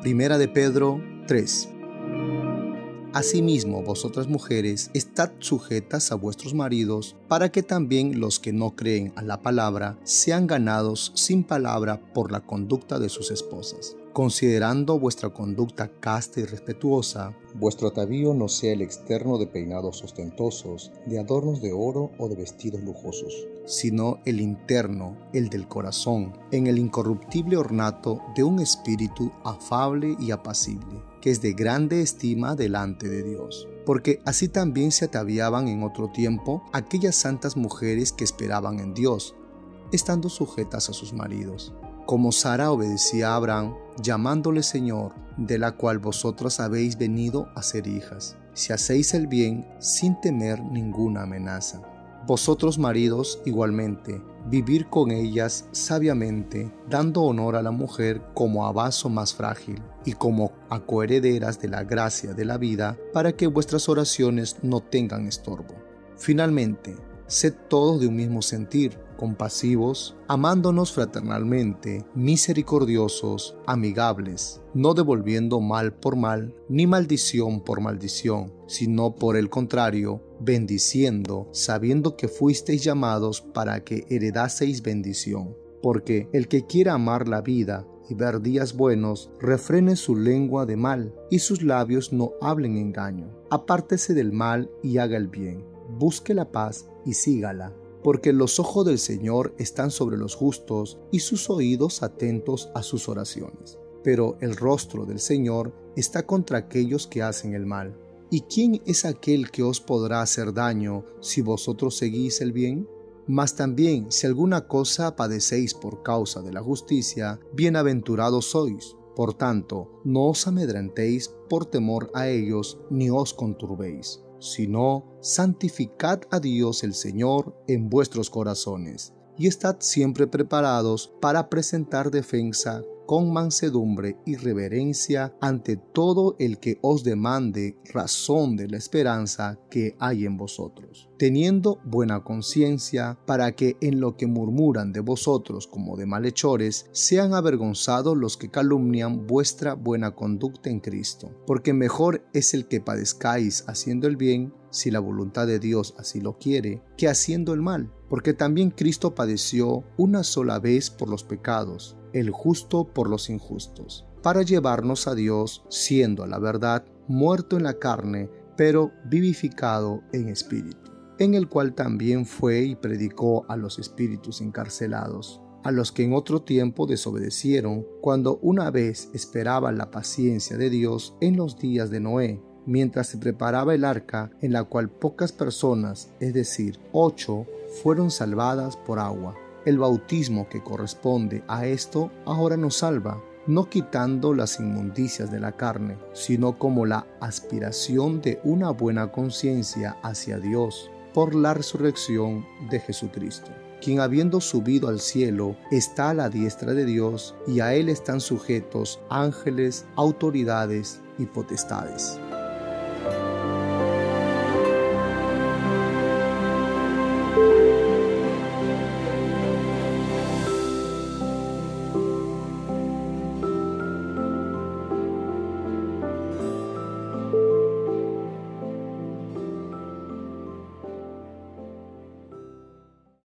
Primera de Pedro 3. Asimismo, vosotras mujeres, estad sujetas a vuestros maridos, para que también los que no creen a la palabra sean ganados sin palabra por la conducta de sus esposas considerando vuestra conducta casta y respetuosa, vuestro atavío no sea el externo de peinados ostentosos, de adornos de oro o de vestidos lujosos, sino el interno, el del corazón, en el incorruptible ornato de un espíritu afable y apacible, que es de grande estima delante de Dios. Porque así también se ataviaban en otro tiempo aquellas santas mujeres que esperaban en Dios, estando sujetas a sus maridos como Sara obedecía a Abraham, llamándole Señor, de la cual vosotras habéis venido a ser hijas, si hacéis el bien sin temer ninguna amenaza. Vosotros maridos igualmente, vivir con ellas sabiamente, dando honor a la mujer como a vaso más frágil y como a coherederas de la gracia de la vida, para que vuestras oraciones no tengan estorbo. Finalmente, sed todos de un mismo sentir, compasivos, amándonos fraternalmente, misericordiosos, amigables, no devolviendo mal por mal, ni maldición por maldición, sino por el contrario, bendiciendo, sabiendo que fuisteis llamados para que heredaseis bendición. Porque el que quiera amar la vida y ver días buenos, refrene su lengua de mal, y sus labios no hablen engaño. Apártese del mal y haga el bien busque la paz y sígala, porque los ojos del Señor están sobre los justos y sus oídos atentos a sus oraciones. Pero el rostro del Señor está contra aquellos que hacen el mal. ¿Y quién es aquel que os podrá hacer daño si vosotros seguís el bien? Mas también si alguna cosa padecéis por causa de la justicia, bienaventurados sois. Por tanto, no os amedrentéis por temor a ellos, ni os conturbéis sino santificad a Dios el Señor en vuestros corazones, y estad siempre preparados para presentar defensa con mansedumbre y reverencia ante todo el que os demande razón de la esperanza que hay en vosotros, teniendo buena conciencia para que en lo que murmuran de vosotros como de malhechores sean avergonzados los que calumnian vuestra buena conducta en Cristo, porque mejor es el que padezcáis haciendo el bien si la voluntad de Dios así lo quiere, que haciendo el mal, porque también Cristo padeció una sola vez por los pecados, el justo por los injustos, para llevarnos a Dios, siendo a la verdad muerto en la carne, pero vivificado en espíritu, en el cual también fue y predicó a los espíritus encarcelados, a los que en otro tiempo desobedecieron, cuando una vez esperaban la paciencia de Dios en los días de Noé, mientras se preparaba el arca en la cual pocas personas, es decir, ocho, fueron salvadas por agua. El bautismo que corresponde a esto ahora nos salva, no quitando las inmundicias de la carne, sino como la aspiración de una buena conciencia hacia Dios por la resurrección de Jesucristo, quien habiendo subido al cielo está a la diestra de Dios y a él están sujetos ángeles, autoridades y potestades.